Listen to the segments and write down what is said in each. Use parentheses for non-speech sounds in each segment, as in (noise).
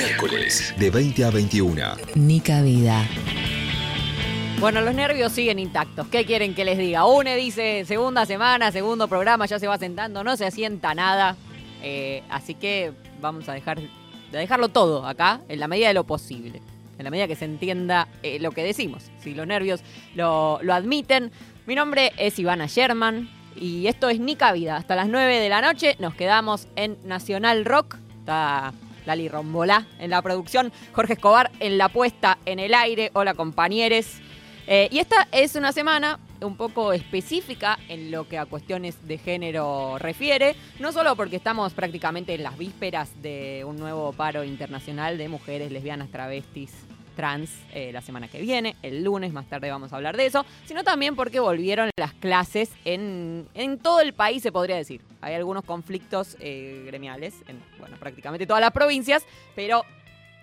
Miércoles de 20 a 21. Nica Vida. Bueno, los nervios siguen intactos. ¿Qué quieren que les diga? Une dice segunda semana, segundo programa, ya se va sentando, no se asienta nada. Eh, así que vamos a dejar de dejarlo todo acá, en la medida de lo posible. En la medida que se entienda eh, lo que decimos. Si los nervios lo, lo admiten. Mi nombre es Ivana Sherman y esto es Nica Vida. Hasta las 9 de la noche nos quedamos en Nacional Rock. Está Lali Rombolá en la producción, Jorge Escobar en la puesta en el aire. Hola compañeros. Eh, y esta es una semana un poco específica en lo que a cuestiones de género refiere, no solo porque estamos prácticamente en las vísperas de un nuevo paro internacional de mujeres lesbianas, travestis, trans eh, la semana que viene, el lunes, más tarde vamos a hablar de eso, sino también porque volvieron las clases en, en todo el país, se podría decir. Hay algunos conflictos eh, gremiales en, bueno, prácticamente todas las provincias, pero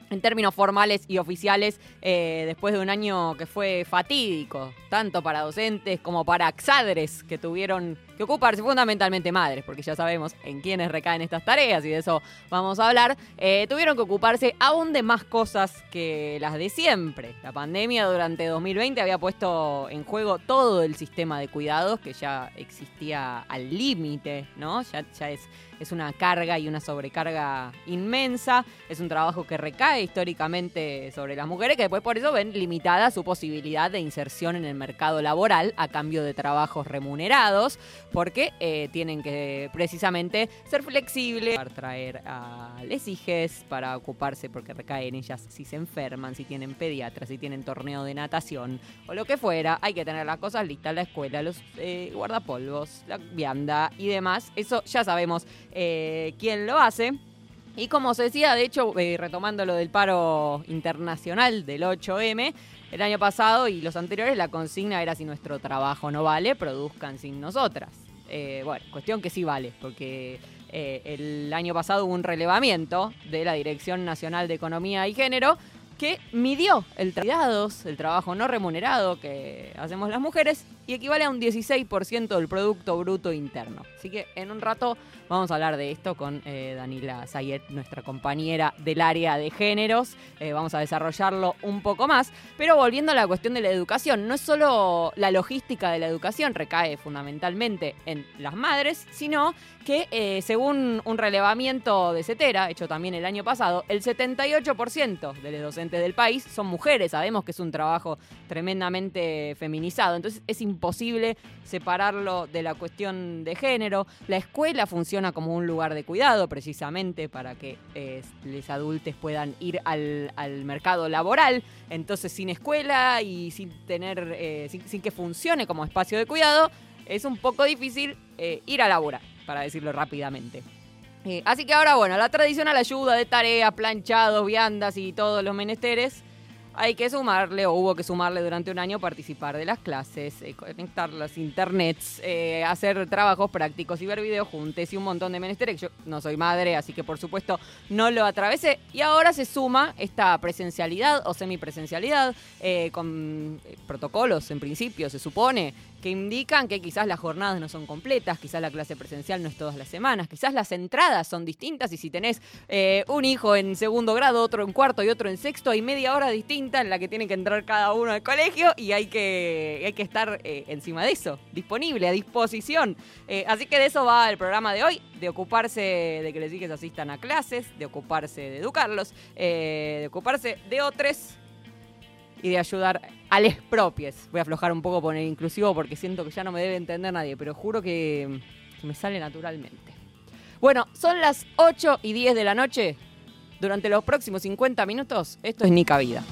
en términos formales y oficiales, eh, después de un año que fue fatídico, tanto para docentes como para exadres que tuvieron que ocuparse, fundamentalmente madres, porque ya sabemos en quiénes recaen estas tareas y de eso vamos a hablar, eh, tuvieron que ocuparse aún de más cosas que las de siempre. La pandemia durante 2020 había puesto en juego todo el sistema de cuidados que ya existía al límite, ¿no? Ya, ya es es una carga y una sobrecarga inmensa, es un trabajo que recae históricamente sobre las mujeres, que después por eso ven limitada su posibilidad de inserción en el mercado laboral a cambio de trabajos remunerados, porque eh, tienen que precisamente ser flexibles, para traer a les hijes, para ocuparse porque recae en ellas si se enferman, si tienen pediatras, si tienen torneo de natación o lo que fuera, hay que tener las cosas listas, la escuela, los eh, guardapolvos, la vianda y demás, eso ya sabemos eh, quién lo hace. Y como se decía, de hecho, retomando lo del paro internacional del 8M, el año pasado y los anteriores la consigna era si nuestro trabajo no vale, produzcan sin nosotras. Eh, bueno, cuestión que sí vale, porque el año pasado hubo un relevamiento de la Dirección Nacional de Economía y Género que midió el el trabajo no remunerado que hacemos las mujeres y equivale a un 16% del Producto Bruto Interno. Así que en un rato vamos a hablar de esto con eh, Danila Sayet, nuestra compañera del área de géneros. Eh, vamos a desarrollarlo un poco más. Pero volviendo a la cuestión de la educación, no es solo la logística de la educación recae fundamentalmente en las madres, sino que eh, según un relevamiento de CETERA, hecho también el año pasado, el 78% de los docentes del país son mujeres. Sabemos que es un trabajo tremendamente feminizado. Entonces es importante imposible separarlo de la cuestión de género. La escuela funciona como un lugar de cuidado precisamente para que eh, los adultos puedan ir al, mercado laboral. Entonces sin escuela y sin tener, eh, sin, que funcione como espacio de cuidado, es un poco difícil eh, ir a laborar, para decirlo rápidamente. así que ahora, bueno, la tradicional ayuda de tarea, planchados, viandas y todos los menesteres hay que sumarle, o hubo que sumarle durante un año, participar de las clases, eh, conectar las internets, eh, hacer trabajos prácticos y ver videos juntos y un montón de menesteres. Yo no soy madre, así que por supuesto no lo atravesé. Y ahora se suma esta presencialidad o semipresencialidad eh, con protocolos en principio, se supone, que indican que quizás las jornadas no son completas, quizás la clase presencial no es todas las semanas, quizás las entradas son distintas y si tenés eh, un hijo en segundo grado, otro en cuarto y otro en sexto, hay media hora distinta en la que tiene que entrar cada uno al colegio y hay que, hay que estar eh, encima de eso, disponible, a disposición. Eh, así que de eso va el programa de hoy, de ocuparse de que los hijos asistan a clases, de ocuparse de educarlos, de ocuparse de otros y de ayudar a les propies. Voy a aflojar un poco poner inclusivo porque siento que ya no me debe entender nadie, pero juro que, me sale naturalmente. Bueno, son las 8 y 10 de la noche. Durante los próximos 50 minutos, esto es Nica Vida.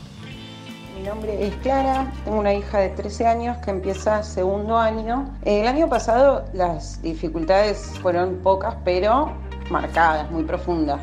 Mi nombre es Clara, tengo una hija de 13 años que empieza segundo año. El año pasado las dificultades fueron pocas, pero marcadas, muy profundas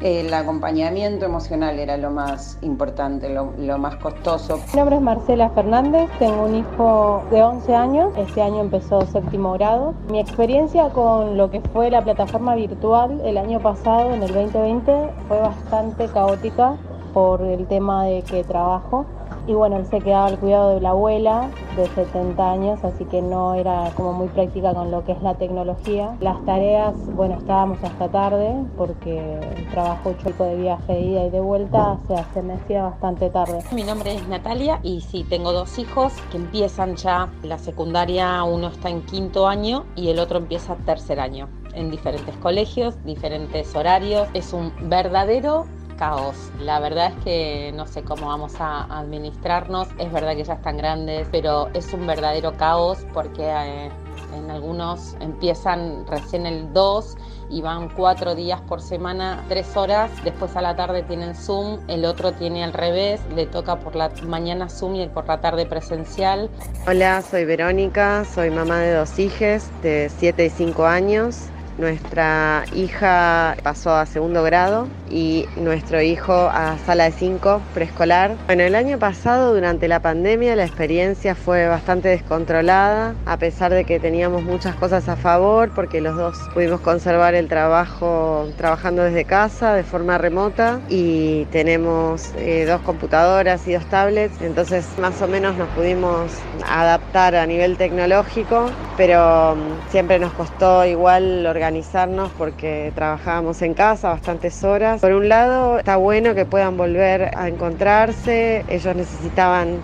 el acompañamiento emocional era lo más importante, lo, más costoso. Mi nombre es Marcela Fernández, tengo un hijo de 11 años, este año empezó séptimo grado. Mi experiencia con lo que fue la plataforma virtual el año pasado, en el 2020, fue bastante caótica por el tema de que trabajo. Y bueno, él se quedaba al cuidado de la abuela de 70 años, así que no era como muy práctica con lo que es la tecnología. Las tareas, bueno, estábamos hasta tarde porque el trabajo choco de viaje de ida y de vuelta, se sea, se me hacía bastante tarde. Mi nombre es Natalia y sí, tengo dos hijos que empiezan ya la secundaria, uno está en quinto año y el otro empieza tercer año en diferentes colegios, diferentes horarios. Es un verdadero caos. La verdad es que no sé cómo vamos a administrarnos. Es verdad que ya están grandes, pero es un verdadero caos porque eh, en algunos empiezan recién el 2 y van cuatro días por semana, tres horas. Después a la tarde tienen Zoom, el otro tiene al revés, le toca por la mañana Zoom y por la tarde presencial. Hola, soy Verónica, soy mamá de dos hijas de 7 y 5 años. Nuestra hija pasó a segundo grado y nuestro hijo a sala de 5 preescolar. Bueno, el año pasado durante la pandemia la experiencia fue bastante descontrolada, a pesar de que teníamos muchas cosas a favor, porque los dos pudimos conservar el trabajo trabajando desde casa de forma remota y tenemos eh, dos computadoras y dos tablets, entonces más o menos nos pudimos adaptar a nivel tecnológico, pero mm, siempre nos costó igual organizar organizarnos porque trabajábamos en casa bastantes horas. Por un lado, está bueno que puedan volver a encontrarse, ellos necesitaban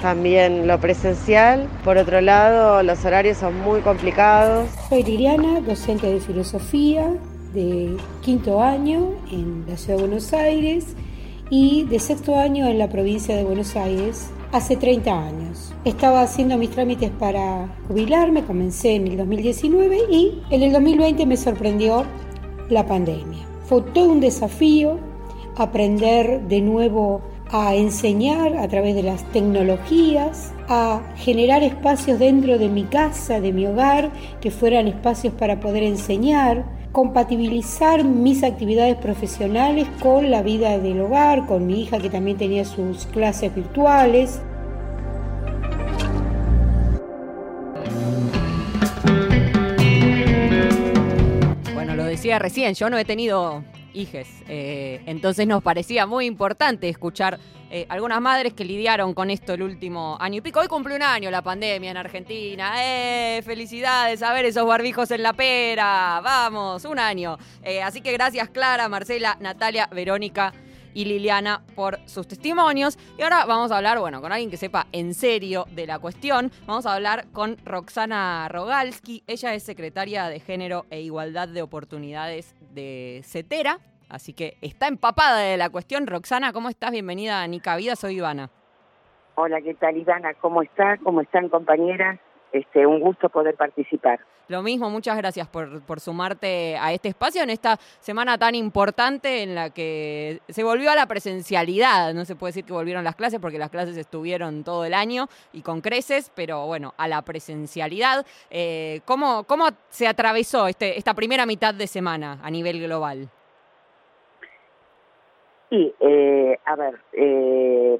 también lo presencial. Por otro lado, los horarios son muy complicados. Soy Liliana, docente de filosofía de quinto año en la ciudad de Buenos Aires y de sexto año en la provincia de Buenos Aires hace 30 años. Estaba haciendo mis trámites para jubilarme, comencé en el 2019 y en el 2020 me sorprendió la pandemia. Fue todo un desafío aprender de nuevo a enseñar a través de las tecnologías, a generar espacios dentro de mi casa, de mi hogar, que fueran espacios para poder enseñar, compatibilizar mis actividades profesionales con la vida del hogar, con mi hija que también tenía sus clases virtuales. Bueno, lo decía recién, yo no he tenido hijes, eh, entonces nos parecía muy importante escuchar eh, algunas madres que lidiaron con esto el último año y pico. Hoy cumple un año la pandemia en Argentina. ¡Eh! ¡Felicidades! A ver esos barbijos en la pera. Vamos, un año. Eh, así que gracias Clara, Marcela, Natalia, Verónica y Liliana por sus testimonios. Y ahora vamos a hablar, bueno, con alguien que sepa en serio de la cuestión. Vamos a hablar con Roxana Rogalski. Ella es secretaria de Género e Igualdad de Oportunidades de CETERA. Así que está empapada de la cuestión. Roxana, ¿cómo estás? Bienvenida a Nica Vida, soy Ivana. Hola, ¿qué tal Ivana? ¿Cómo está? ¿Cómo están compañeras? Este, un gusto poder participar. Lo mismo, muchas gracias por, por, sumarte a este espacio en esta semana tan importante en la que se volvió a la presencialidad. No se puede decir que volvieron las clases porque las clases estuvieron todo el año y con creces, pero bueno, a la presencialidad. Eh, ¿cómo, ¿Cómo se atravesó este, esta primera mitad de semana a nivel global? Sí, eh, a ver, eh,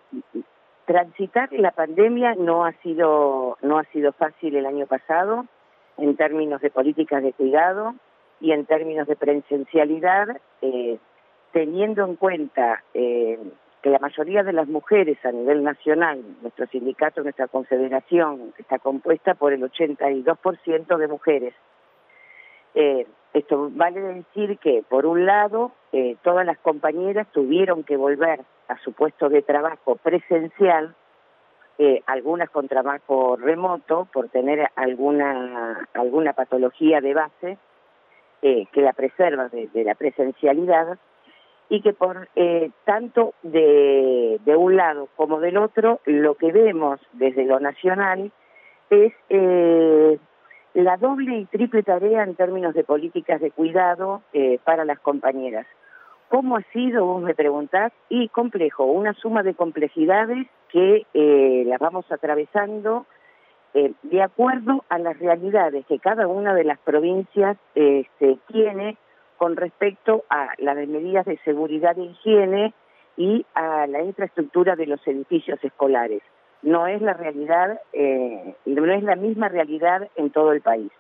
transitar la pandemia no ha sido no ha sido fácil el año pasado en términos de políticas de cuidado y en términos de presencialidad, eh, teniendo en cuenta eh, que la mayoría de las mujeres a nivel nacional, nuestro sindicato, nuestra confederación, está compuesta por el 82% de mujeres. Eh, esto vale decir que, por un lado, eh, todas las compañeras tuvieron que volver a su puesto de trabajo presencial, eh, algunas con trabajo remoto por tener alguna, alguna patología de base eh, que la preserva de, de, la presencialidad y que por eh, tanto de, de un lado como del otro lo que vemos desde lo nacional es eh, la doble y triple tarea en términos de políticas de cuidado eh, para las compañeras. ¿Cómo ha sido, vos me preguntás? Y complejo, una suma de complejidades que eh, las vamos atravesando eh, de acuerdo a las realidades que cada una de las provincias este, tiene con respecto a las medidas de seguridad e higiene y a la infraestructura de los edificios escolares no es la realidad, eh, no es la misma realidad en todo el país.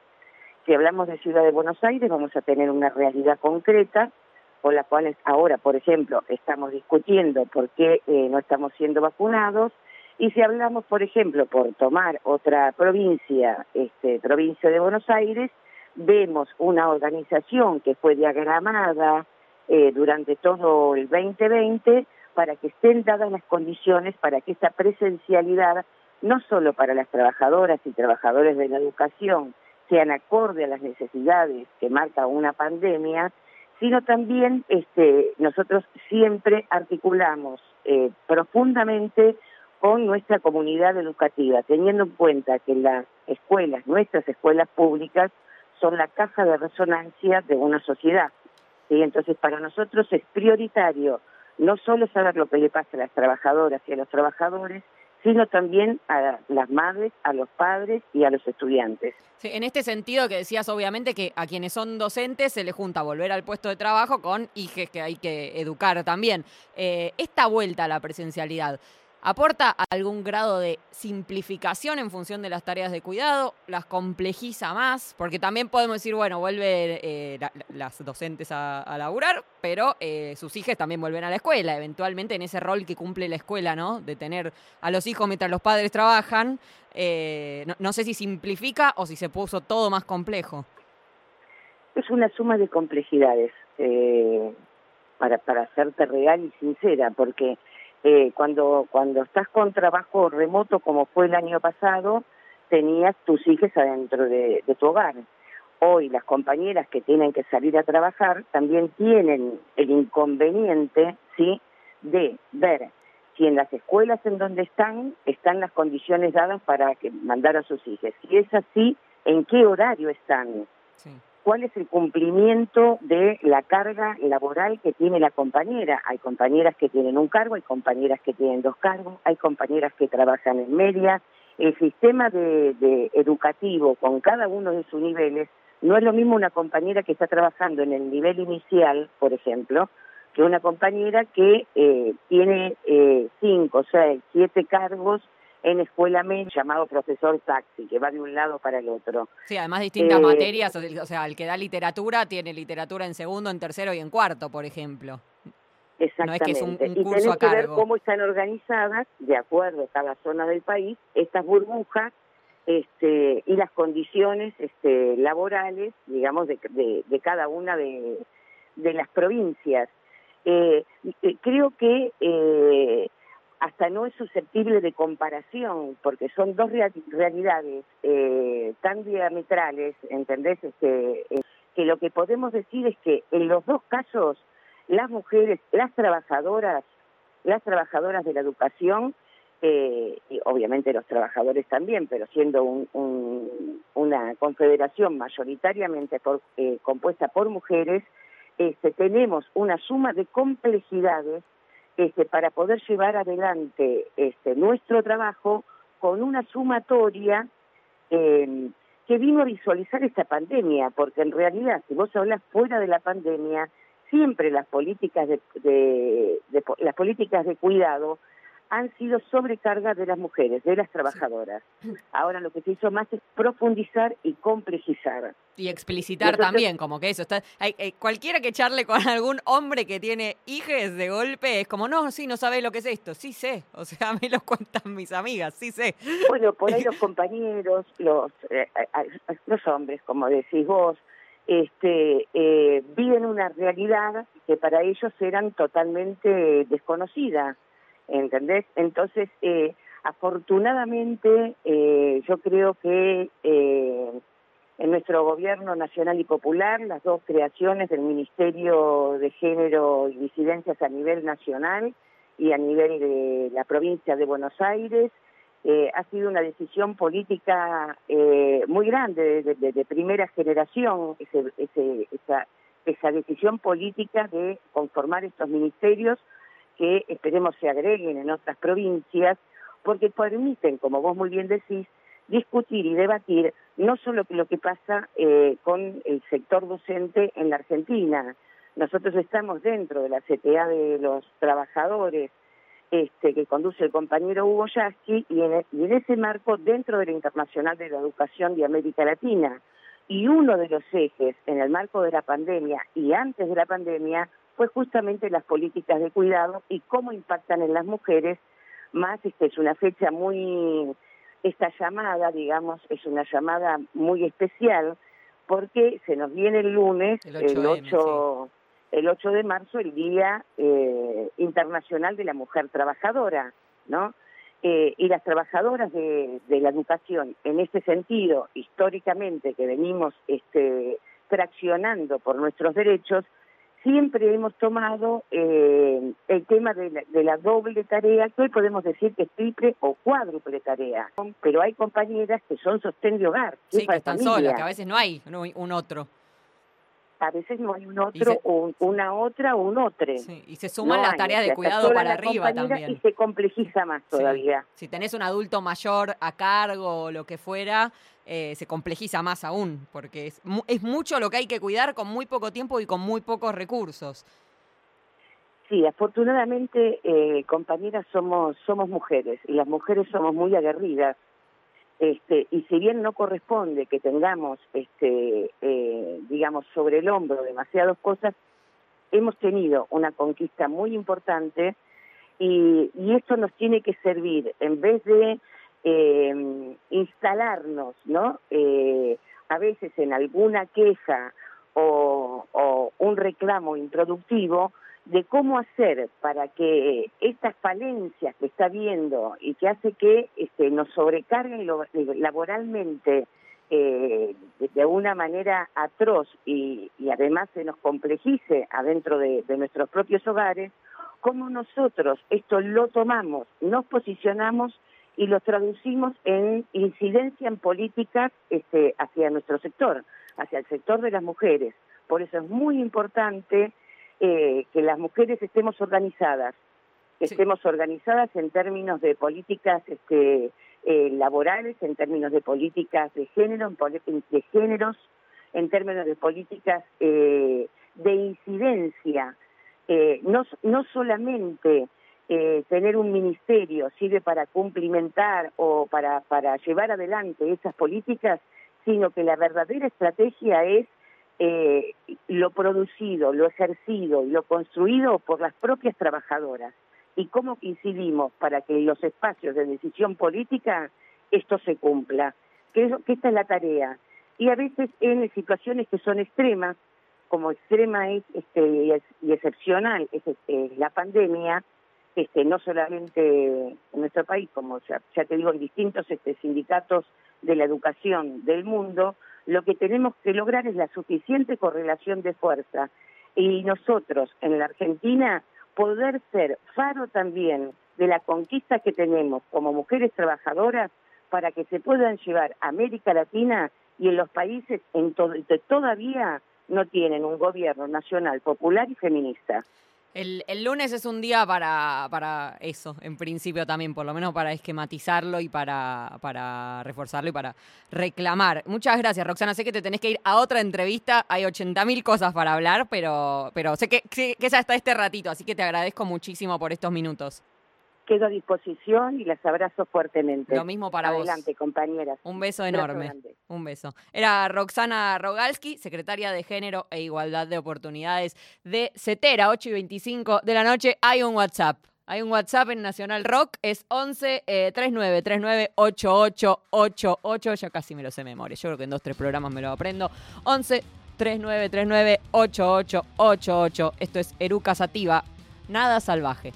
Si hablamos de Ciudad de Buenos Aires, vamos a tener una realidad concreta con la cual ahora, por ejemplo, estamos discutiendo por qué eh, no estamos siendo vacunados Y si hablamos, por ejemplo, por tomar otra provincia, este, provincia de Buenos Aires, vemos una organización que fue diagramada eh, durante todo el 2020 para que estén dadas las condiciones para que esta presencialidad, no solo para las trabajadoras y trabajadores de la educación, sean acorde a las necesidades que marca una pandemia, sino también este, nosotros siempre articulamos eh, profundamente con nuestra comunidad educativa, teniendo en cuenta que las escuelas, nuestras escuelas públicas, son la caja de resonancia de una sociedad. Y entonces para nosotros es prioritario no solo saber lo que le pasa a las trabajadoras y a los trabajadores, sino también a las madres, a los padres y a los estudiantes. En este sentido que decías obviamente que a quienes son docentes se les junta volver al puesto de trabajo con hijes que hay que educar también. Eh, esta vuelta a la presencialidad, ¿Aporta algún grado de simplificación en función de las tareas de cuidado? ¿Las complejiza más? Porque también podemos decir, bueno, vuelven eh, las docentes a, laburar, pero eh, sus hijas también vuelven a la escuela, eventualmente en ese rol que cumple la escuela, ¿no? De tener a los hijos mientras los padres trabajan. Eh, no, sé si simplifica o si se puso todo más complejo. Es una suma de complejidades, para, para serte real y sincera, porque eh, cuando, cuando estás con trabajo remoto como fue el año pasado, tenías tus hijos adentro de, tu hogar. Hoy las compañeras que tienen que salir a trabajar también tienen el inconveniente, ¿sí?, de ver si en las escuelas en donde están están las condiciones dadas para que mandar a sus hijos. Si es así, ¿en qué horario están? Sí cuál es el cumplimiento de la carga laboral que tiene la compañera. Hay compañeras que tienen un cargo, hay compañeras que tienen dos cargos, hay compañeras que trabajan en media. El sistema de, educativo con cada uno de sus niveles no es lo mismo una compañera que está trabajando en el nivel inicial, por ejemplo, que una compañera que eh, tiene eh, cinco, seis, siete cargos en escuela media llamado profesor taxi, que va de un lado para el otro. Sí, además distintas eh, materias, o sea, el que da literatura tiene literatura en segundo, en tercero y en cuarto, por ejemplo. Exactamente. No es que es un, curso a cargo. que ver cómo están organizadas, de acuerdo a cada zona del país, estas burbujas este, y las condiciones este, laborales, digamos, de, de, cada una de, de las provincias. Eh creo que eh, hasta no es susceptible de comparación, porque son dos realidades eh, tan diametrales, ¿entendés? Este, eh, que lo que podemos decir es que en los dos casos, las mujeres, las trabajadoras, las trabajadoras de la educación, eh, y obviamente los trabajadores también, pero siendo una confederación mayoritariamente compuesta por mujeres, este, tenemos una suma de complejidades este, para poder llevar adelante este, nuestro trabajo con una sumatoria eh, que vino a visualizar esta pandemia, porque en realidad, si vos hablas fuera de la pandemia, siempre las políticas de las políticas de cuidado han sido sobrecargas de las mujeres, de las trabajadoras. Ahora lo que se hizo más es profundizar y complejizar. Y explicitar también, como que eso. Está, hay, cualquiera que charle con algún hombre que tiene hijes de golpe es como, no, sí, no sabe lo que es esto. Sí sé, (laughs) o sea, mí lo cuentan mis amigas, sí sé. Bueno, por ahí los (laughs) compañeros, los, eh, eh, los hombres, como decís vos, este, eh, viven una realidad que para ellos eran totalmente desconocida ¿entendés? Entonces, eh, afortunadamente, eh, yo creo que eh, en nuestro gobierno nacional y popular, las dos creaciones del Ministerio de Género y Disidencias a nivel nacional y a nivel de la provincia de Buenos Aires, eh, ha sido una decisión política eh, muy grande, de, de, primera generación, ese, ese, esa, esa decisión política de conformar estos ministerios que esperemos se agreguen en otras provincias, porque permiten, como vos muy bien decís, discutir y debatir no solo lo que pasa eh, con el sector docente en la Argentina. Nosotros estamos dentro de la CTA de los trabajadores este, que conduce el compañero Hugo Yasky y en, y en ese marco dentro de la Internacional de la Educación de América Latina. Y uno de los ejes en el marco de la pandemia y antes de la pandemia fue justamente las políticas de cuidado y cómo impactan en las mujeres más este, es una fecha muy, esta llamada, digamos, es una llamada muy especial porque se nos viene el lunes, el 8, el 8, de marzo, el Día eh, Internacional de la Mujer Trabajadora, ¿no? Eh, y las trabajadoras de, de, la educación, en este sentido, históricamente que venimos este, traccionando por nuestros derechos, siempre hemos tomado eh, el tema de la, doble tarea, que hoy podemos decir que es triple o cuádruple tarea, pero hay compañeras que son sostén de hogar. Sí, que están solas, que a veces no hay un otro a veces no hay un otro, o una otra o un otro. y se suman las tareas de cuidado para arriba también. Y se complejiza más todavía. Si tenés un adulto mayor a cargo o lo que fuera, eh, se complejiza más aún, porque es, es mucho lo que hay que cuidar con muy poco tiempo y con muy pocos recursos. Sí, afortunadamente, eh, compañeras, somos, somos mujeres y las mujeres somos muy aguerridas este, y si bien no corresponde que tengamos, este, eh, digamos, sobre el hombro demasiadas cosas, hemos tenido una conquista muy importante y, esto nos tiene que servir, en vez de eh, instalarnos, ¿no? Eh, a veces en alguna queja o, o un reclamo improductivo, de cómo hacer para que estas falencias que está viendo y que hace que este, nos sobrecarguen laboralmente eh, de una manera atroz y, además se nos complejice adentro de, nuestros propios hogares, cómo nosotros esto lo tomamos, nos posicionamos y lo traducimos en incidencia en políticas este, hacia nuestro sector, hacia el sector de las mujeres. Por eso es muy importante eh, que las mujeres estemos organizadas, que estemos organizadas en términos de políticas este, eh, laborales, en términos de políticas de género, en de géneros, en términos de políticas eh, de incidencia. no, no solamente tener un ministerio sirve para cumplimentar o para, para llevar adelante esas políticas, sino que la verdadera estrategia es eh, lo producido, lo ejercido y lo construido por las propias trabajadoras y cómo incidimos para que los espacios de decisión política esto se cumpla, que, esta es la tarea. Y a veces en situaciones que son extremas, como extrema es este, y, excepcional es la pandemia, este, no solamente en nuestro país, como ya, ya te digo, en distintos este, sindicatos de la educación del mundo, lo que tenemos que lograr es la suficiente correlación de fuerza y nosotros en la Argentina poder ser faro también de la conquista que tenemos como mujeres trabajadoras para que se puedan llevar a América Latina y en los países en que todavía no tienen un gobierno nacional popular y feminista. El, el, lunes es un día para, para eso, en principio también, por lo menos para esquematizarlo y para, para reforzarlo y para reclamar. Muchas gracias, Roxana. Sé que te tenés que ir a otra entrevista, hay 80.000 cosas para hablar, pero, pero sé que, que es hasta este ratito, así que te agradezco muchísimo por estos minutos quedo a disposición y las abrazo fuertemente. Lo mismo para vos. Adelante, compañeras. Un beso enorme. Un beso. Era Roxana Rogalski, secretaria de Género e Igualdad de Oportunidades de CETERA, 8 y 25 de la noche. Hay un WhatsApp. Hay un WhatsApp en Nacional Rock, es 11 eh, 39 39 8888. Ya casi me lo sé memoria. Yo creo que en dos, tres programas me lo aprendo. 11 39 39 8888. Esto es Eruca Sativa. Nada salvaje.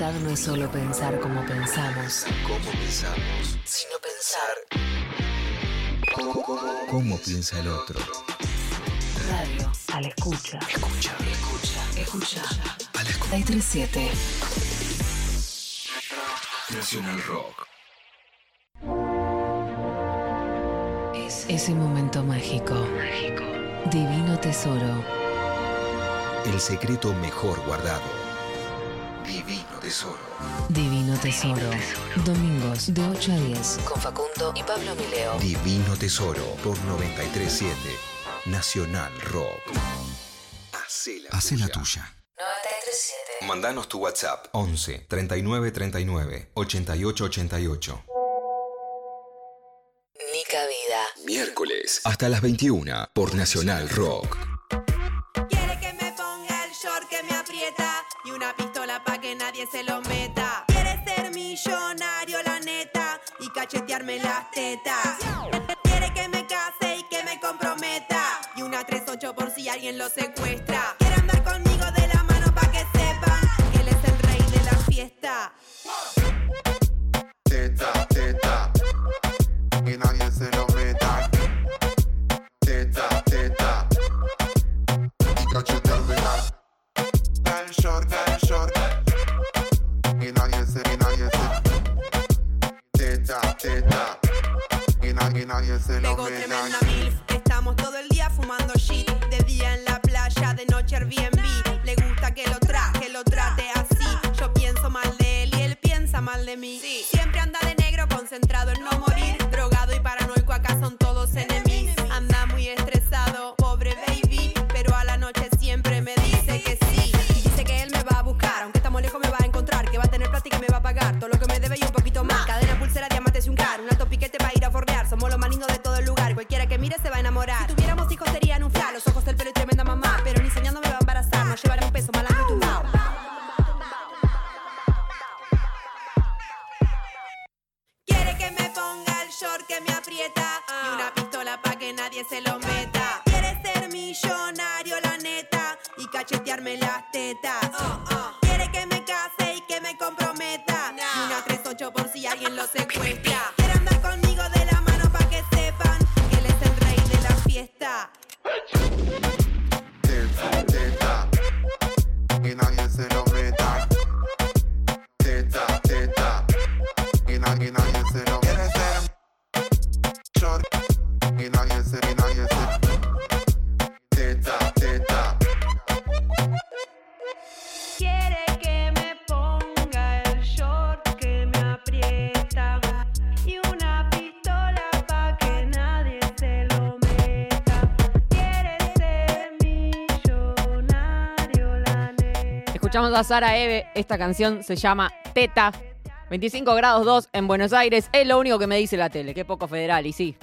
Libertad no es solo pensar como pensamos, ¿Cómo pensamos? sino pensar. ¿Cómo, cómo- cómo piensa el otro? Radio. A la escucha. Escucha. Escucha. Escucha. A la escucha. 937. Nacional Rock. Es ese momento mágico. Divino tesoro. El secreto mejor guardado. Divino tesoro. Divino tesoro. Domingos de 8 a 10. Con Facundo y Pablo Mileo. Divino tesoro por 937 Nacional Rock. Hacé la, tuya. 937. Mandanos tu WhatsApp 11 39 39 88 88. Nica Vida. Miércoles hasta las 21 por Nacional Rock. Cachetearme las tetas. Quiere que me case y que me comprometa y una 38 por si alguien lo secuestra. Quiere andar conmigo de la mano pa' que sepan que él es el rey de la fiesta. Teta, teta, que nadie se lo meta. Teta, teta, y cacheteármela. El short, el short, nadie, se lo meta. tremenda milf. Estamos todo el día fumando shit. De día en la playa, de noche Airbnb. Le gusta que lo tra, que lo trate así. Yo pienso mal de él y él piensa mal de mí. Siempre anda de negro, concentrado en no A Sara Eve, esta canción se llama Teta. 25 grados 2 en Buenos Aires, es lo único que me dice la tele, qué poco federal, y sí.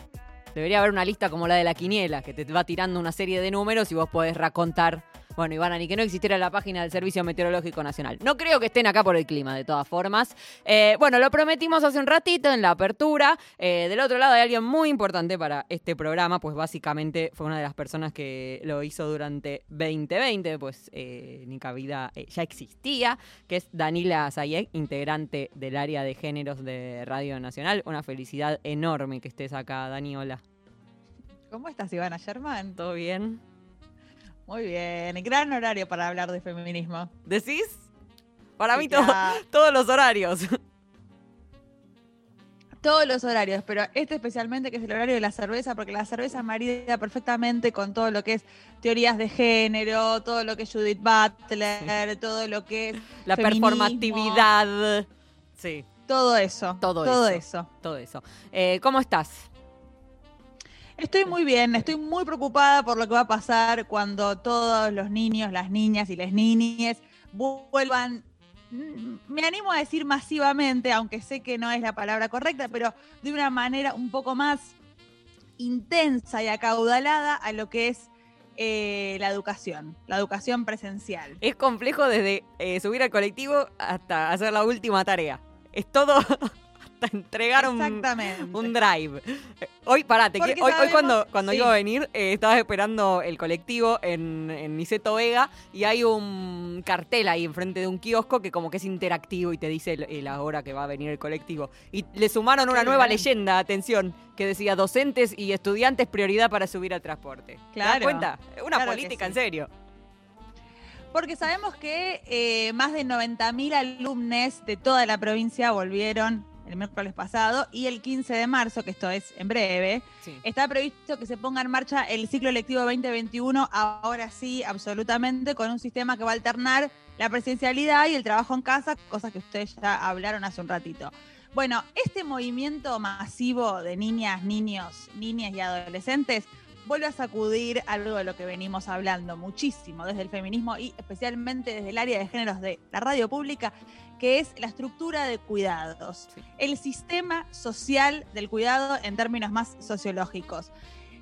Debería haber una lista como la de la quiniela, que te va tirando una serie de números y vos podés racontar. Bueno, Ivana, ni que no existiera la página del Servicio Meteorológico Nacional. No creo que estén acá por el clima, de todas formas. Eh, bueno, lo prometimos hace un ratito en la apertura. Eh, del otro lado hay alguien muy importante para este programa, pues básicamente fue una de las personas que lo hizo durante 2020, pues eh, Nica Vida eh, ya existía, que es Danila Zayek, integrante del área de géneros de Radio Nacional. Una felicidad enorme que estés acá, Dani, hola. ¿Cómo estás, Ivana Sherman? ¿Todo bien? Muy bien. Gran horario para hablar de feminismo. ¿Decís? Para Sí, mí (laughs) todos los horarios. Todos los horarios, pero este especialmente que es el horario de la cerveza, porque la cerveza marida perfectamente con todo lo que es teorías de género, todo lo que es Judith Butler, todo lo que es La feminismo, performatividad. Sí. Todo eso. Todo, todo eso. eso. Todo eso. Eh, ¿Cómo estás? Estoy muy bien, estoy muy preocupada por lo que va a pasar cuando todos los niños, las niñas y las niñes vuelvan, mm, me animo a decir masivamente, aunque sé que no es la palabra correcta, pero de una manera un poco más intensa y acaudalada a lo que es eh, la educación, la educación presencial. Es complejo desde eh, subir al colectivo hasta hacer la última tarea. Es todo (laughs) (laughs) Te entregaron Exactamente. un drive. Hoy, parate, Porque hoy, hoy cuando, cuando sí. iba a venir, eh, estaba esperando el colectivo en, en Niceto Vega y hay un cartel ahí enfrente de un kiosco que como que es interactivo y te dice el- la hora que va a venir el colectivo. Y le sumaron una Qué nueva bien. leyenda, atención, que decía docentes y estudiantes prioridad para subir al transporte. ¿Te das Claro. cuenta? Una Claro que política, sí. en serio. Porque sabemos que eh, más de 90.000 alumnos de toda la provincia volvieron el miércoles pasado y el 15 de marzo, que esto es en breve, Sí. está previsto que se ponga en marcha el ciclo lectivo 2021, ahora sí, absolutamente, con un sistema que va a alternar la presencialidad y el trabajo en casa, cosas que ustedes ya hablaron hace un ratito. Bueno, este movimiento masivo de niñas, niños, niñas y adolescentes vuelve a sacudir algo de lo que venimos hablando muchísimo desde el feminismo y especialmente desde el área de géneros de la radio pública, que es la estructura de cuidados, el sistema social del cuidado en términos más sociológicos.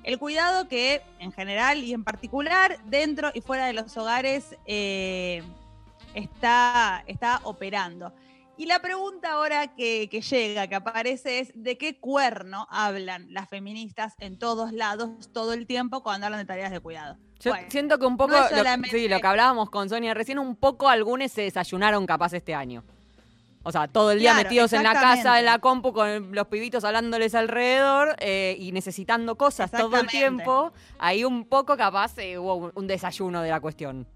El cuidado que en general y en particular dentro y fuera de los hogares eh, está, está operando. Y la pregunta ahora que, que llega, que aparece, es de qué cuerno hablan las feministas en todos lados, todo el tiempo, cuando hablan de tareas de cuidado. Yo Bueno, siento que un poco, no lo, sí, lo que hablábamos con Sonia recién, un poco algunos se desayunaron capaz este año. O sea, todo el día Claro, metidos en la casa, en la compu, con los pibitos hablándoles alrededor eh, y necesitando cosas todo el tiempo. Ahí un poco capaz eh, hubo un desayuno de la cuestión.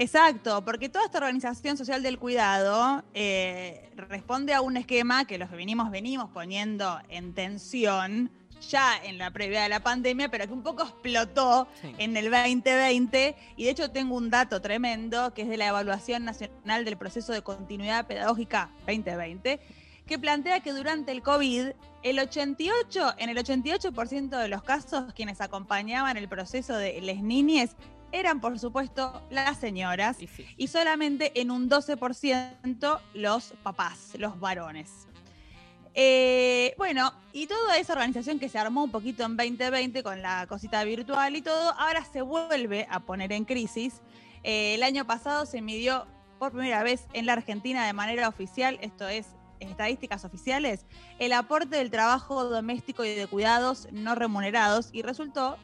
Exacto, porque toda esta organización social del cuidado eh, responde a un esquema que los venimos, venimos poniendo en tensión ya en la previa de la pandemia, pero que un poco explotó Sí. en el 2020. Y de hecho tengo un dato tremendo que es de la Evaluación Nacional del Proceso de Continuidad Pedagógica 2020, que plantea que durante el COVID, el 88, en el 88% de los casos, quienes acompañaban el proceso de les niñes eran, por supuesto, las señoras Y sí. y solamente en un 12% los papás, los varones. Eh, bueno, y toda esa organización que se armó un poquito en 2020 con la cosita virtual y todo, ahora se vuelve a poner en crisis. Eh, el año pasado se midió por primera vez en la Argentina de manera oficial, esto es estadísticas oficiales, el aporte del trabajo doméstico y de cuidados no remunerados y resultó,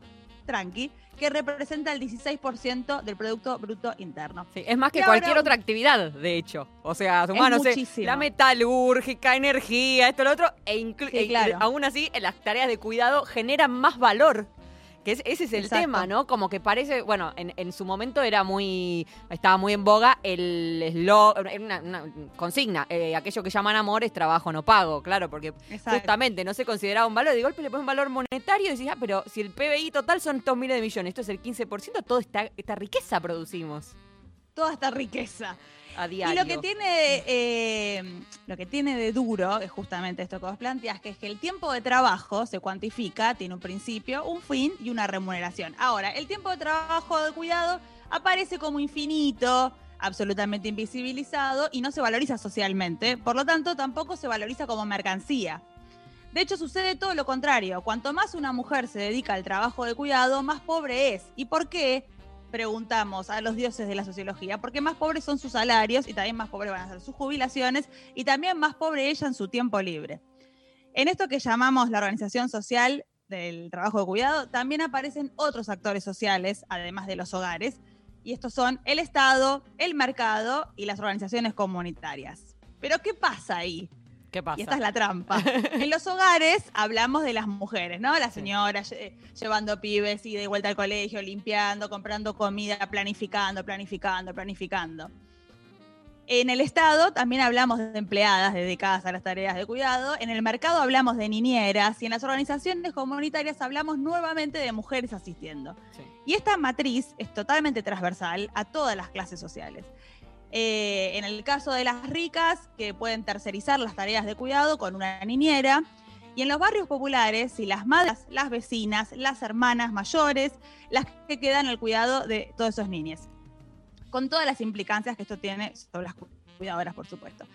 tranqui, que representa el 16% del Producto Bruto Interno. Sí, es más que Y ahora- cualquier otra actividad, de hecho. O sea, sumá, no sé, la metalúrgica, energía, esto, lo otro, e, Sí, e- claro. aún así, las tareas de cuidado generan más valor. Que es- ese es el Exacto. tema, ¿no? Como que parece, bueno, en, en su momento era muy, estaba muy en boga el eslo- era una, una consigna, eh, aquello que llaman amor es trabajo no pago, claro, porque Exacto. justamente no se consideraba un valor, de golpe le ponen un valor monetario y decís, ah, pero si el PBI total son estos miles de millones, esto es el 15%, toda esta, esta riqueza producimos Toda esta riqueza. A Y lo que tiene, eh, lo que tiene de duro es justamente esto que vos planteás, que es que el tiempo de trabajo se cuantifica, tiene un principio, un fin y una remuneración. Ahora, el tiempo de trabajo de cuidado aparece como infinito, absolutamente invisibilizado y no se valoriza socialmente. Por lo tanto, tampoco se valoriza como mercancía. De hecho, sucede todo lo contrario. Cuanto más una mujer se dedica al trabajo de cuidado, más pobre es. ¿Y por qué? Preguntamos a los dioses de la sociología. Porque más pobres son sus salarios y también más pobres van a ser sus jubilaciones y también más pobre ella en su tiempo libre. En esto que llamamos la organización social del trabajo de cuidado, también aparecen otros actores sociales, además de los hogares, y estos son el Estado, el mercado y las organizaciones comunitarias. Pero ¿qué pasa ahí? ¿Qué pasa? Y esta es la trampa. (laughs) en los hogares hablamos de las mujeres, ¿no? Las señoras lle- llevando pibes y de vuelta al colegio, limpiando, comprando comida, planificando, planificando, planificando. En el Estado también hablamos de empleadas dedicadas a las tareas de cuidado. En el mercado hablamos de niñeras y en las organizaciones comunitarias hablamos nuevamente de mujeres asistiendo. Sí. Y esta matriz es totalmente transversal a todas las clases sociales. Eh, en el caso de las ricas, que pueden tercerizar las tareas de cuidado con una niñera. Y en los barrios populares, si las madres, las vecinas, las hermanas mayores, las que quedan al cuidado de todos esos niños. Con todas las implicancias que esto tiene sobre las cu- cuidadoras, por supuesto.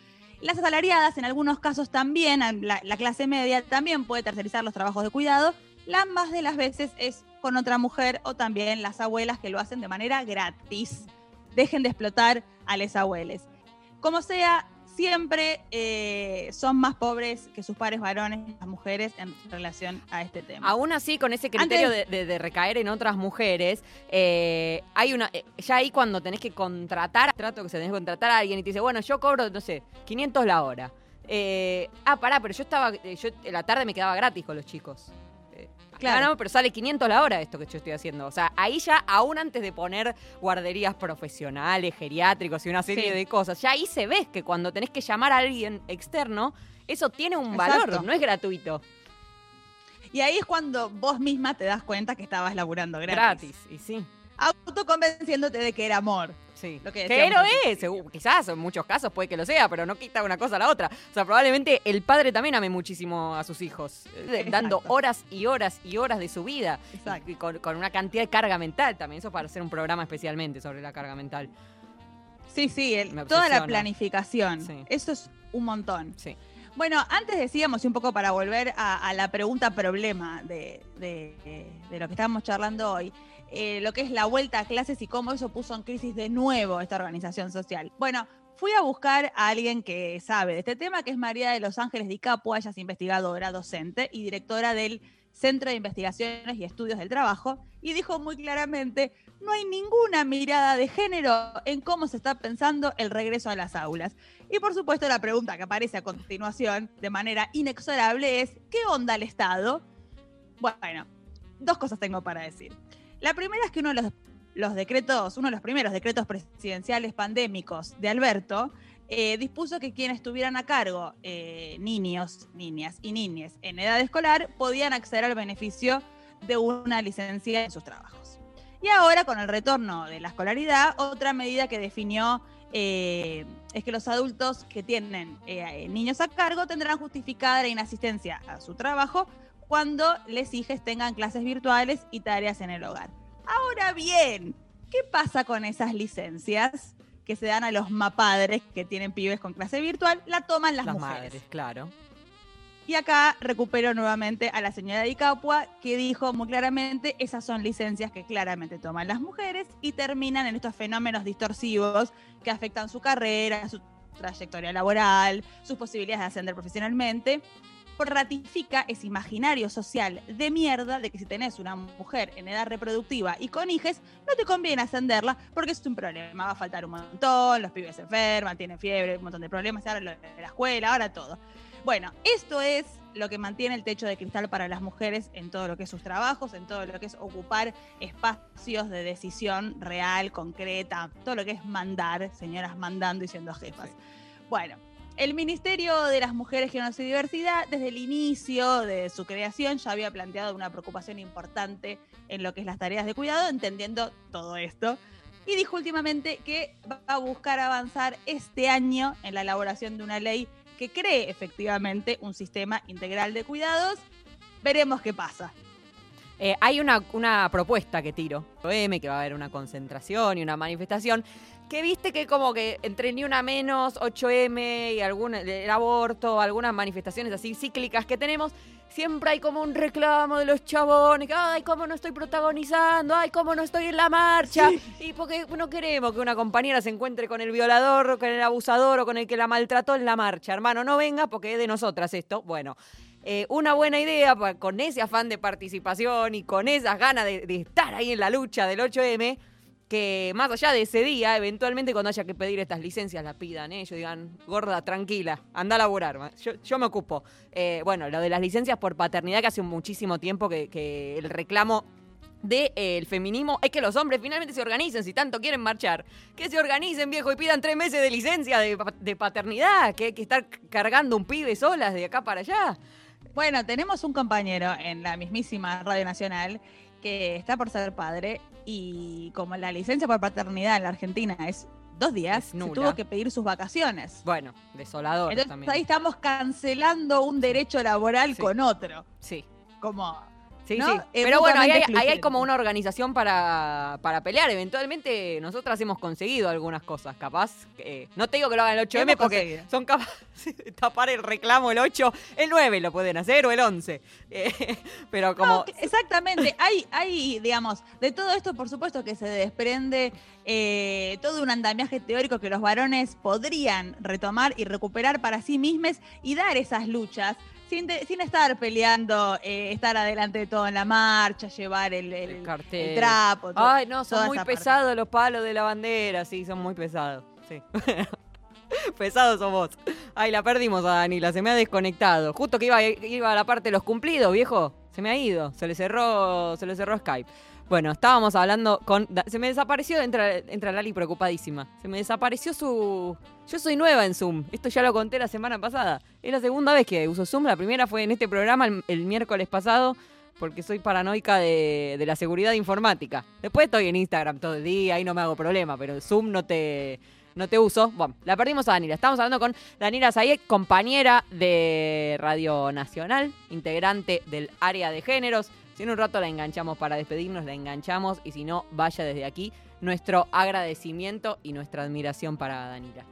Las asalariadas, en algunos casos también, la, la clase media también puede tercerizar los trabajos de cuidado. La más de las veces es con otra mujer o también las abuelas que lo hacen de manera gratis. Dejen de explotar a les abueles. Como sea, siempre eh, son más pobres que sus pares varones, las mujeres, en relación a este tema. Aún así, con ese criterio Antes- de, de- de recaer en otras mujeres, eh, hay una. eh, Ya ahí cuando tenés que contratar, trato que se tenés que contratar a alguien y te dice, bueno, yo cobro, no sé, 500 la hora. Ah, pará, pero yo estaba. Yo en la tarde me quedaba gratis con los chicos. Claro. Ah, no, pero sale 500 la hora esto que yo estoy haciendo. O sea, ahí ya, aún antes de poner guarderías profesionales, geriátricos y una serie Sí. de cosas, ya ahí se ve que cuando tenés que llamar a alguien externo, eso tiene un valor, no es gratuito. Y ahí es cuando vos misma te das cuenta que estabas laburando gratis. Gratis, y sí. Autoconvenciéndote de que era amor. Sí. Lo que lo es, quizás en muchos casos puede que lo sea, pero no quita una cosa a la otra. O sea, probablemente el padre también ame muchísimo a sus hijos, eh, dando horas y horas y horas de su vida. Y con, con una cantidad de carga mental también. Eso para hacer un programa especialmente sobre la carga mental. Sí, sí, el- toda la planificación. Sí. Eso es un montón. Sí. Bueno, antes decíamos, y un poco para volver a, a la pregunta problema de, de- de lo que estábamos charlando hoy, eh, lo que es la vuelta a clases y cómo eso puso en crisis de nuevo esta organización social. Bueno, fui a buscar a alguien que sabe de este tema, que es María de Los Ángeles Di Capua, ella es investigadora, docente y directora del Centro de Investigaciones y Estudios del Trabajo, y dijo muy claramente, no hay ninguna mirada de género en cómo se está pensando el regreso a las aulas. Y por supuesto la pregunta que aparece a continuación de manera inexorable es, ¿qué onda el Estado? Bueno, dos cosas tengo para decir. La primera es que uno de los, decretos, uno de los primeros decretos presidenciales pandémicos de Alberto, eh, dispuso que quienes tuvieran a cargo eh, niños, niñas y niñas en edad escolar podían acceder al beneficio de una licencia en sus trabajos. Y ahora, con el retorno de la escolaridad, otra medida que definió eh, es que los adultos que tienen niños a cargo tendrán justificada la inasistencia a su trabajo cuando les hijes tengan clases virtuales y tareas en el hogar. Ahora bien, ¿qué pasa con esas licencias que se dan a los mapadres que tienen pibes con clase virtual? La toman las, Las mujeres. madres, claro. Y acá recupero nuevamente a la señora Di Capua, que dijo muy claramente, esas son licencias que claramente toman las mujeres y terminan en estos fenómenos distorsivos que afectan su carrera, su trayectoria laboral, sus posibilidades de ascender profesionalmente. Ratifica ese imaginario social de mierda de que si tenés una mujer en edad reproductiva y con hijes, no te conviene ascenderla porque es un problema. Va a faltar un montón, los pibes se enferman, tienen fiebre, un montón de problemas, ahora lo de la escuela, ahora todo. Bueno, esto es lo que mantiene el techo de cristal para las mujeres en todo lo que es sus trabajos, en todo lo que es ocupar espacios de decisión real, concreta, todo lo que es mandar, señoras mandando y siendo jefas. Bueno, el Ministerio de las Mujeres, Géneros y Diversidad, desde el inicio de su creación, ya había planteado una preocupación importante en lo que es las tareas de cuidado, entendiendo todo esto. Y dijo últimamente que va a buscar avanzar este año en la elaboración de una ley que cree efectivamente un sistema integral de cuidados. Veremos qué pasa. Eh, hay una, una propuesta que tiro, que va a haber una concentración y una manifestación, que viste que como que entre ni una menos, 8M y algún, el aborto, algunas manifestaciones así cíclicas que tenemos, siempre hay como un reclamo de los chabones, que ay, cómo no estoy protagonizando, ay, cómo no estoy en la marcha, y porque no queremos que una compañera se encuentre con el violador, o con el abusador o con el que la maltrató en la marcha, hermano, no venga porque es de nosotras esto, bueno. eh, una buena idea con ese afán de participación y con esas ganas de, de estar ahí en la lucha del 8M, que más allá de ese día, eventualmente cuando haya que pedir estas licencias la pidan, ¿eh? ellos digan, gorda, tranquila, anda a laburar, yo, yo me ocupo. Eh, bueno, lo de las licencias por paternidad que hace muchísimo tiempo que, el reclamo del feminismo es que los hombres finalmente se organicen, si tanto quieren marchar, que se organicen, viejo, y pidan tres meses de licencia de, de paternidad, que hay que estar cargando un pibe solas de acá para allá. Bueno, tenemos un compañero en la mismísima Radio Nacional que está por ser padre y como la licencia por paternidad en la Argentina es dos días, se tuvo que pedir sus vacaciones. Bueno, desolador Entonces también. ahí estamos cancelando un derecho laboral con otro. Sí. Como... Sí, ¿no? sí. Es Pero bueno, ahí hay, ahí como una organización para, para pelear. Eventualmente nosotras hemos conseguido algunas cosas. Capaz, que- no te digo que lo hagan el 8M Hemos porque conseguido. son capaces (laughs) de tapar el reclamo el 8, el 9 lo pueden hacer o el 11. (laughs) Eh, pero como... No, exactamente. Hay, hay, digamos, de todo esto, por supuesto, que se desprende eh, todo un andamiaje teórico que los varones podrían retomar y recuperar para sí mismos y dar esas luchas sin, de- sin estar peleando, eh, estar adelante de todo en la marcha, llevar el, el- el cartel. trapo. todo- Ay, no, son muy parte. pesados los palos de la bandera, sí, son muy pesados. Sí. (laughs) pesados son vos. Ay, la perdimos a Danila, se me ha desconectado. Justo que iba, iba a la parte de los cumplidos, viejo. Se me ha ido, se le cerró, se le cerró Skype. Bueno, estábamos hablando con. Se me desapareció, entra, entra Lali preocupadísima. Se me desapareció su. Yo soy nueva en Zoom. Esto ya lo conté la semana pasada. Es la segunda vez que uso Zoom. La primera fue en este programa el, miércoles pasado. Porque soy paranoica de, la seguridad informática. Después estoy en Instagram todo el día y no me hago problema, pero Zoom no te, no te uso. Bueno, la perdimos a Daniela. Estamos hablando con Daniela Zayek, compañera de Radio Nacional, integrante del área de géneros. En un rato la enganchamos para despedirnos, la enganchamos. Y si no, vaya desde aquí nuestro agradecimiento y nuestra admiración para Daniela.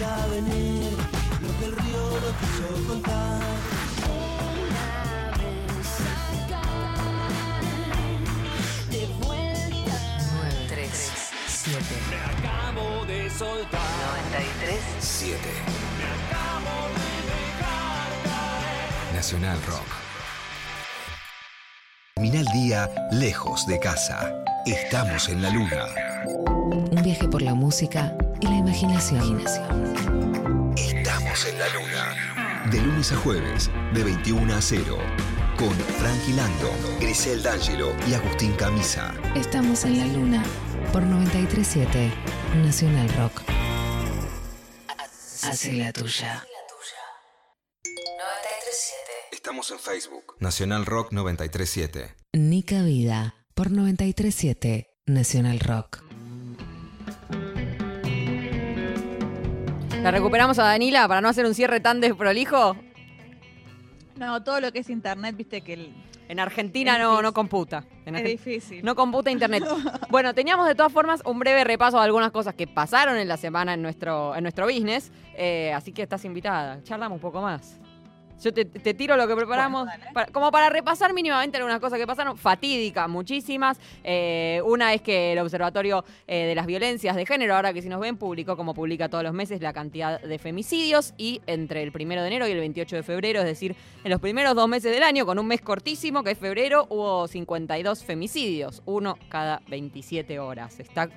Escucha venir lo que el río no quiso contar. De vuelta. 937 Me acabo de soltar. 93 7. Me acabo de dejar caer. Nacional Rock. Termina el día lejos de casa. Estamos en la luna. Un viaje por la música y la imaginación. Estamos en la luna. De lunes a jueves, de 21 a 0. Con Frankie Lando, Grisel D'Angelo y Agustín Camisa. Estamos en la luna por 937 Nacional Rock. Hace la tuya. 937 Estamos en Facebook. Nacional Rock 937. Nica Vida por 937 Nacional Rock. ¿La recuperamos a Danila para no hacer un cierre tan desprolijo? No, todo lo que es internet, viste que el- En Argentina Es no, no computa. En es difícil. No computa internet. (laughs) Bueno, teníamos de todas formas un breve repaso de algunas cosas que pasaron en la semana en nuestro, en nuestro business. eh, así que estás invitada. Charlamos un poco más. Yo te, te tiro lo que preparamos, para- como para repasar mínimamente algunas cosas que pasaron, fatídicas, muchísimas. Eh, una es que el Observatorio eh, de las Violencias de Género, ahora que si nos ven, publicó, como publica todos los meses, la cantidad de femicidios y entre el primero de enero y el 28 de febrero, es decir, en los primeros dos meses del año, con un mes cortísimo, que es febrero, hubo 52 femicidios, uno cada 27 horas. Está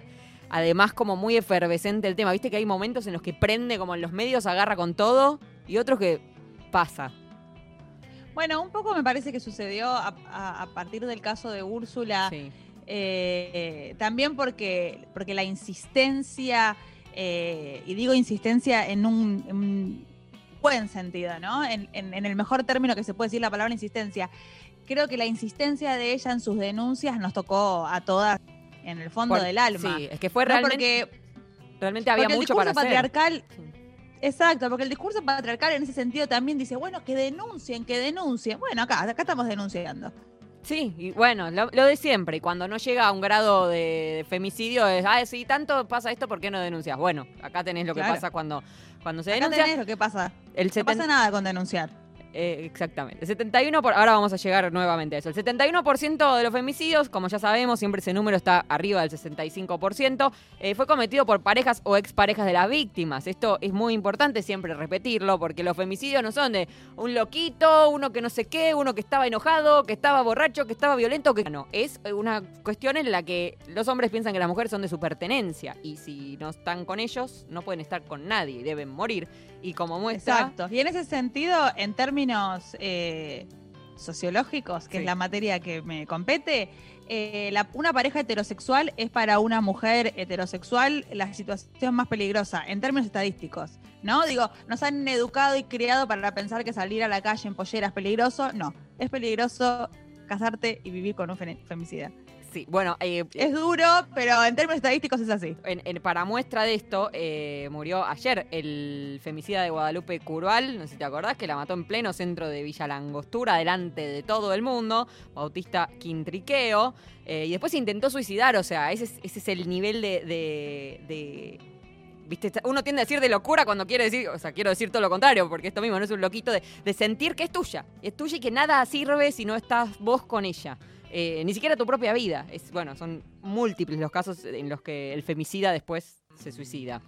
además como muy efervescente el tema. Viste que hay momentos en los que prende como en los medios, agarra con todo, y otros que pasa. Bueno, un poco me parece que sucedió a, a- a partir del caso de Úrsula. eh, también porque, porque la insistencia, eh, y digo insistencia en un, en un buen sentido, ¿no? En, en- en el mejor término que se puede decir la palabra insistencia. Creo que la insistencia de ella en sus denuncias nos tocó a todas en el fondo Por- del alma. sí, es que fue ¿no? realmente- Porque Realmente había porque el mucho discurso para hacer. Exacto, porque el discurso patriarcal en ese sentido también dice, bueno, que denuncien, que denuncien. Bueno, acá, acá estamos denunciando. Sí, y bueno, lo, lo de siempre. Y cuando no llega a un grado de, femicidio es, ah, si tanto pasa esto, ¿por qué no denuncias? Bueno, acá tenés lo que Claro. pasa cuando, cuando se Acá denuncia. tenés lo que pasa. El No pasa nada con denunciar. Eh, exactamente. El 71%, por, ahora vamos a llegar nuevamente a eso. El 71% de los femicidios, como ya sabemos, siempre ese número está arriba del 65%, eh, fue cometido por parejas o exparejas de las víctimas. Esto es muy importante siempre repetirlo, porque los femicidios no son de un loquito, uno que no sé qué, uno que estaba enojado, que estaba borracho, que estaba violento, que no. Es una cuestión en la que los hombres piensan que las mujeres son de su pertenencia y si no están con ellos, no pueden estar con nadie, deben morir. Y como muestra... Exacto. Y en ese sentido, en términos eh, sociológicos, que Sí. es la materia que me compete, eh, la- una pareja heterosexual es para una mujer heterosexual la situación más peligrosa en términos estadísticos. ¿No? Digo, nos han educado y criado para pensar que salir a la calle en pollera es peligroso. No, es peligroso casarte y vivir con un fe- femicida. Sí, bueno, eh, Es duro, pero en términos estadísticos es así. En- en- para muestra de esto, eh, murió ayer el femicida de Guadalupe Curval, no sé si te acordás, que la mató en pleno centro de Villa Langostura, delante de todo el mundo, Bautista Quintriqueo, eh, y después intentó suicidar, o sea, ese es, ese es el nivel de... de- de- ¿Viste? Uno tiende a decir de locura cuando quiere decir, o sea, quiero decir todo lo contrario, porque esto mismo no es un loquito, de, de sentir que es tuya, es tuya y que nada sirve si no estás vos con ella. Eh, ni siquiera tu propia vida. Es, bueno, son múltiples los casos en los que el femicida después se suicida.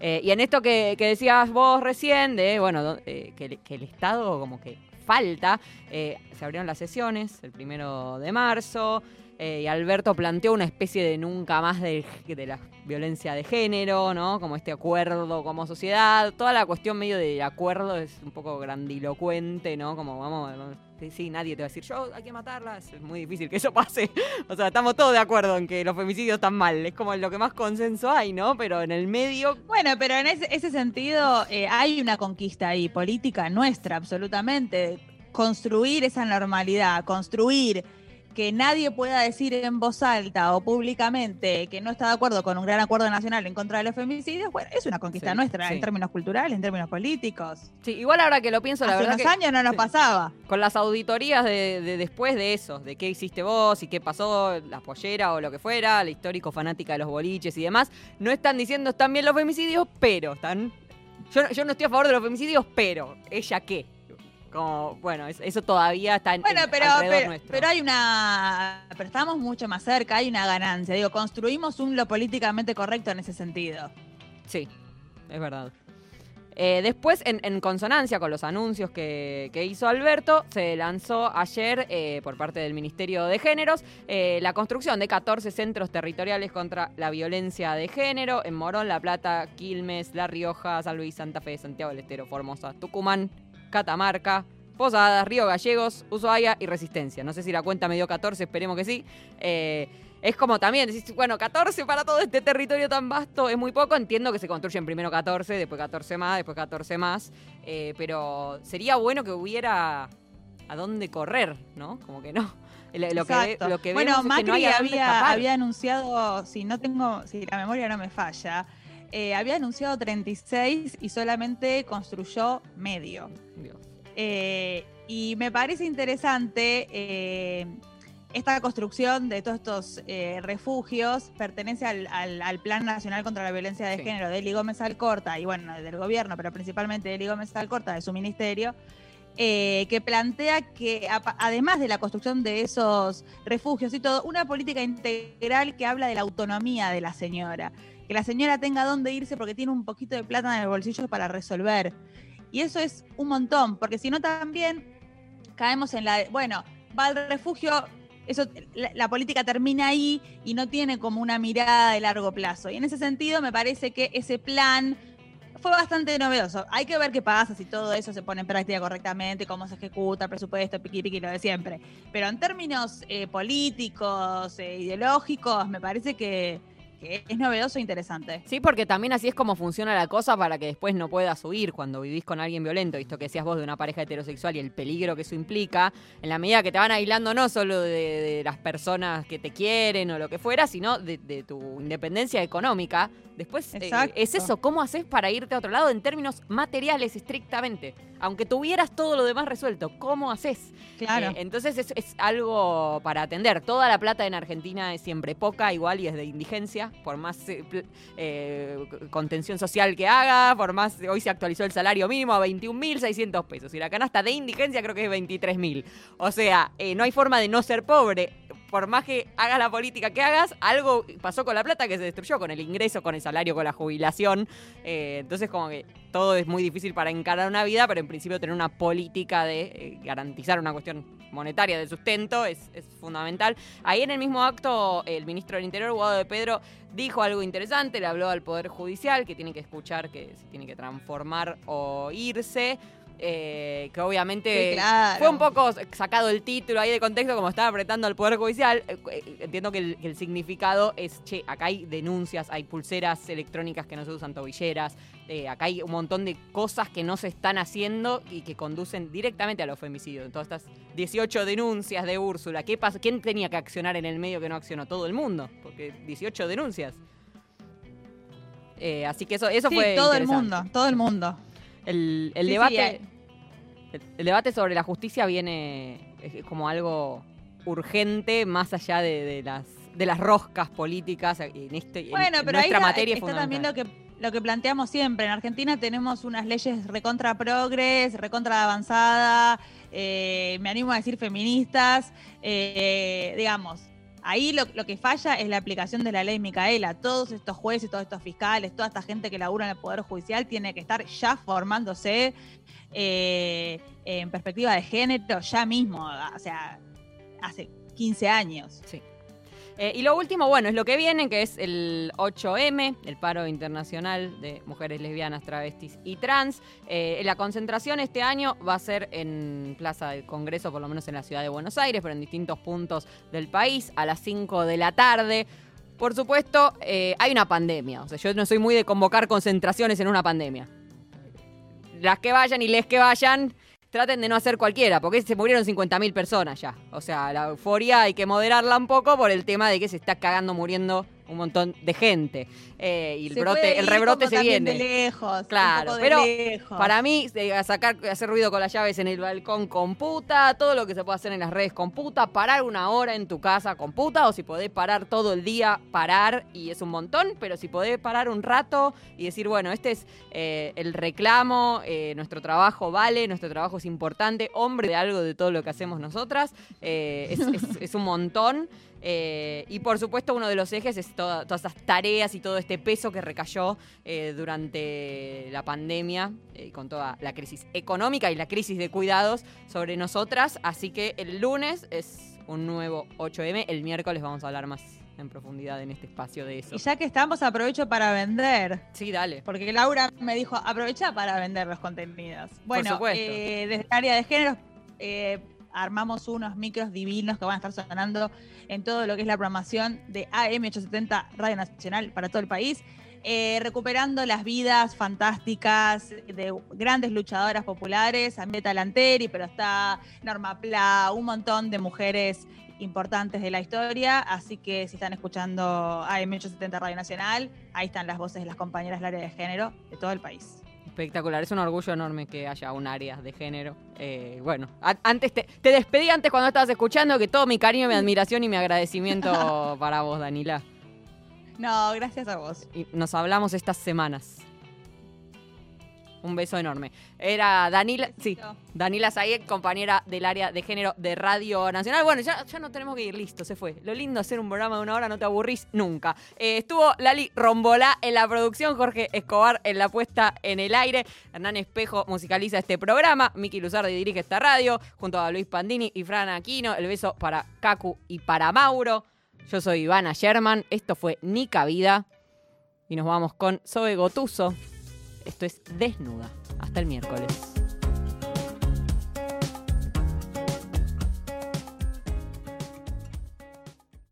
Eh, y en esto que, que decías vos recién, de bueno, eh, que el Estado como que falta, eh, se abrieron las sesiones el primero de marzo. Eh, y Alberto planteó una especie de nunca más de, la violencia de género, ¿no? Como este acuerdo como sociedad. Toda la cuestión medio de acuerdo es un poco grandilocuente, ¿no? Como vamos, sí, nadie te va a decir, yo hay que matarlas. Es muy difícil que eso pase. (laughs) O sea, estamos todos de acuerdo en que los femicidios están mal. Es como lo que más consenso hay, ¿no? Pero en el medio Bueno, pero en ese, ese sentido eh, hay una conquista ahí, política nuestra, absolutamente. Construir esa normalidad, construir que nadie pueda decir en voz alta o públicamente que no está de acuerdo con un gran acuerdo nacional en contra de los femicidios, bueno, es una conquista Sí, nuestra sí. en términos culturales, en términos políticos. Sí, igual ahora que lo pienso, la Hace verdad unos que años no nos sí. pasaba. con las auditorías de, de después de eso, de qué hiciste vos y qué pasó, la pollera o lo que fuera, la histórico fanática de los boliches y demás, no están diciendo están bien los femicidios, pero están... Yo, yo no estoy a favor de los femicidios, pero ella qué. Como, bueno, es- eso todavía está en, Bueno, en- pero, alrededor pero, nuestro. pero hay una. Pero estamos mucho más cerca, hay una ganancia. Digo, construimos un lo políticamente correcto en ese sentido. Sí, es verdad. Eh, después, en, en consonancia con los anuncios que, que hizo Alberto, se lanzó ayer eh, por parte del Ministerio de Géneros eh, la construcción de 14 centros territoriales contra la violencia de género en Morón, La Plata, Quilmes, La Rioja, San Luis, Santa Fe, Santiago del Estero, Formosa, Tucumán, Catamarca, Posadas, Río Gallegos, Ushuaia y Resistencia. No sé si la cuenta me dio 14, esperemos que sí. Eh, es como también, decís, bueno, 14 para todo este territorio tan vasto es muy poco. Entiendo que se construyen primero 14, después 14 más, después 14 más. eh, pero sería bueno que hubiera a dónde correr, ¿no? Como que no. Lo, que, lo que bueno, vemos es que no Macri había, había anunciado, si no tengo, si la memoria no me falla, eh, había anunciado 36 y solamente construyó medio. Dios. Eh, y me parece interesante eh, esta construcción de todos estos refugios, pertenece al, al- al Plan Nacional contra la Violencia de Sí. Género de Eli Gómez Alcorta, y bueno, del gobierno, pero principalmente de Eli Gómez Alcorta, de su ministerio. eh, que plantea que además de la construcción de esos refugios y todo, una política integral que habla de la autonomía de la señora, que la señora tenga dónde irse porque tiene un poquito de plata en el bolsillo para resolver. Y eso es un montón, porque si no también caemos en la, de, bueno, va al refugio, eso, la, política termina ahí y no tiene como una mirada de largo plazo. Y en ese sentido me parece que ese plan fue bastante novedoso. Hay que ver qué pasa, si todo eso se pone en práctica correctamente, cómo se ejecuta el presupuesto, piqui piqui, lo de siempre. Pero en términos eh, políticos, eh, ideológicos, me parece que, que es novedoso e interesante. Sí, porque también así es como funciona la cosa para que después no puedas huir cuando vivís con alguien violento. Esto que decías vos de una pareja heterosexual y el peligro que eso implica, en la medida que te van aislando no solo de, de las personas que te quieren o lo que fuera, sino de, de tu independencia económica. Después, eh, es eso, ¿cómo haces para irte a otro lado en términos materiales estrictamente? Aunque tuvieras todo lo demás resuelto, ¿cómo haces? Claro. Eh, entonces es, es algo para atender. Toda la plata en Argentina es siempre poca, igual y es de indigencia, por más eh, eh, contención social que haga, por más, hoy se actualizó el salario mínimo a 21.600 pesos y la canasta de indigencia creo que es 23.000. O sea, eh, no hay forma de no ser pobre. Por más que hagas la política que hagas, algo pasó con la plata que se destruyó, con el ingreso, con el salario, con la jubilación. Eh, entonces como que todo es muy difícil para encarar una vida, pero en principio tener una política de eh, garantizar una cuestión monetaria de sustento es, es fundamental. Ahí en el mismo acto, el ministro del Interior, Guado de Pedro, dijo algo interesante, le habló al Poder Judicial, que tiene que escuchar, que se tiene que transformar o irse. Eh, que obviamente Sí, claro. fue un poco sacado el título ahí de contexto, como estaba apretando al Poder Judicial. Eh, eh, Entiendo que el, que el significado es, che, acá hay denuncias, hay pulseras electrónicas que no se usan tobilleras, eh, acá hay un montón de cosas que no se están haciendo y que conducen directamente a los femicidios. Todas estas 18 denuncias de Úrsula, ¿qué pasa? ¿quién tenía que accionar en el medio que no accionó? Todo el mundo, porque 18 denuncias. Eh, así que eso, eso Sí, fue todo el mundo, todo el mundo. El, el Sí, sí, debate. El, el debate sobre la justicia viene es como algo urgente, más allá de, de las de las roscas políticas. En, este, en- Bueno, en pero ahí nuestra está, materia es está también lo que, lo que planteamos siempre. En Argentina tenemos unas leyes recontra progres, recontra avanzada, eh, me animo a decir feministas, eh, digamos. Ahí lo, que falla es la aplicación de la ley Micaela. Todos estos jueces, todos estos fiscales, toda esta gente que labura en el Poder Judicial tiene que estar ya formándose eh, en perspectiva de género, ya mismo, o sea, hace 15 años. Sí. Eh, y lo último, bueno, es lo que viene, que es el 8M, el paro internacional de mujeres lesbianas, travestis y trans. Eh, la concentración este año va a ser en Plaza del Congreso, por lo menos en la ciudad de Buenos Aires, pero en distintos puntos del país, a las 5 de la tarde. Por supuesto, eh, hay una pandemia. O sea, yo no soy muy de convocar concentraciones en una pandemia. Las que vayan y les que vayan, traten de no hacer cualquiera, porque se murieron 50.000 personas ya. O sea, la euforia hay que moderarla un poco por el tema de que se está cagando muriendo un montón de gente. Eh, y el, Se brote, el rebrote se viene. De lejos, Claro, de pero lejos. para mí, eh, sacar, hacer ruido con las llaves en el balcón con puta, todo lo que se puede hacer en las redes con puta, parar una hora en tu casa con puta, o si podés parar todo el día, parar, y es un montón, pero si podés parar un rato y decir, bueno, este es eh, el reclamo, eh, nuestro trabajo vale, nuestro trabajo es importante, hombre de algo de todo lo que hacemos nosotras, es, es- es un montón. Y por supuesto uno de los ejes es toda- todas esas tareas y todo este peso que recayó eh, durante la pandemia, eh, con toda la crisis económica y la crisis de cuidados sobre nosotras. Así que el lunes es un nuevo 8M, el miércoles vamos a hablar más en profundidad en este espacio de eso. Y ya que estamos, aprovecho para vender. Sí, dale. Porque Laura me dijo, aprovecha para vender los contenidos. Bueno, supuesto. eh, desde el área de género eh, armamos unos micros divinos que van a estar sonando en todo lo que es la programación de AM870 Radio Nacional para todo el país. eh, recuperando las vidas fantásticas de grandes luchadoras populares, Ambieta Lanteri, pero está Norma Pla, un montón de mujeres importantes de la historia, así que si están escuchando AM870 Radio Nacional, ahí están las voces de las compañeras del área de género de todo el país. Espectacular, es un orgullo enorme que haya un área de género. Eh, bueno, antes te, te despedí antes cuando estabas escuchando que todo mi cariño, mi admiración y mi agradecimiento (laughs) para vos, Danila. No, gracias a vos. Y nos hablamos estas semanas. Un beso enorme. Era Danila, sí, Danila Zayek, compañera del área de género de Radio Nacional. Bueno, ya, no tenemos que ir, listo, se fue. Lo lindo hacer un programa de una hora, no te aburrís nunca. Eh, estuvo Lali Rombolá en la producción, Jorge Escobar en la puesta en el aire, Hernán Espejo musicaliza este programa, Miki Luzardi dirige esta radio, junto a Luis Pandini y Fran Aquino. El beso para Cacu y para Mauro. Yo soy Ivana Sherman, esto fue Nica Vida. Y nos vamos con Zoe Gotuso. Esto es Desnuda. Hasta el miércoles.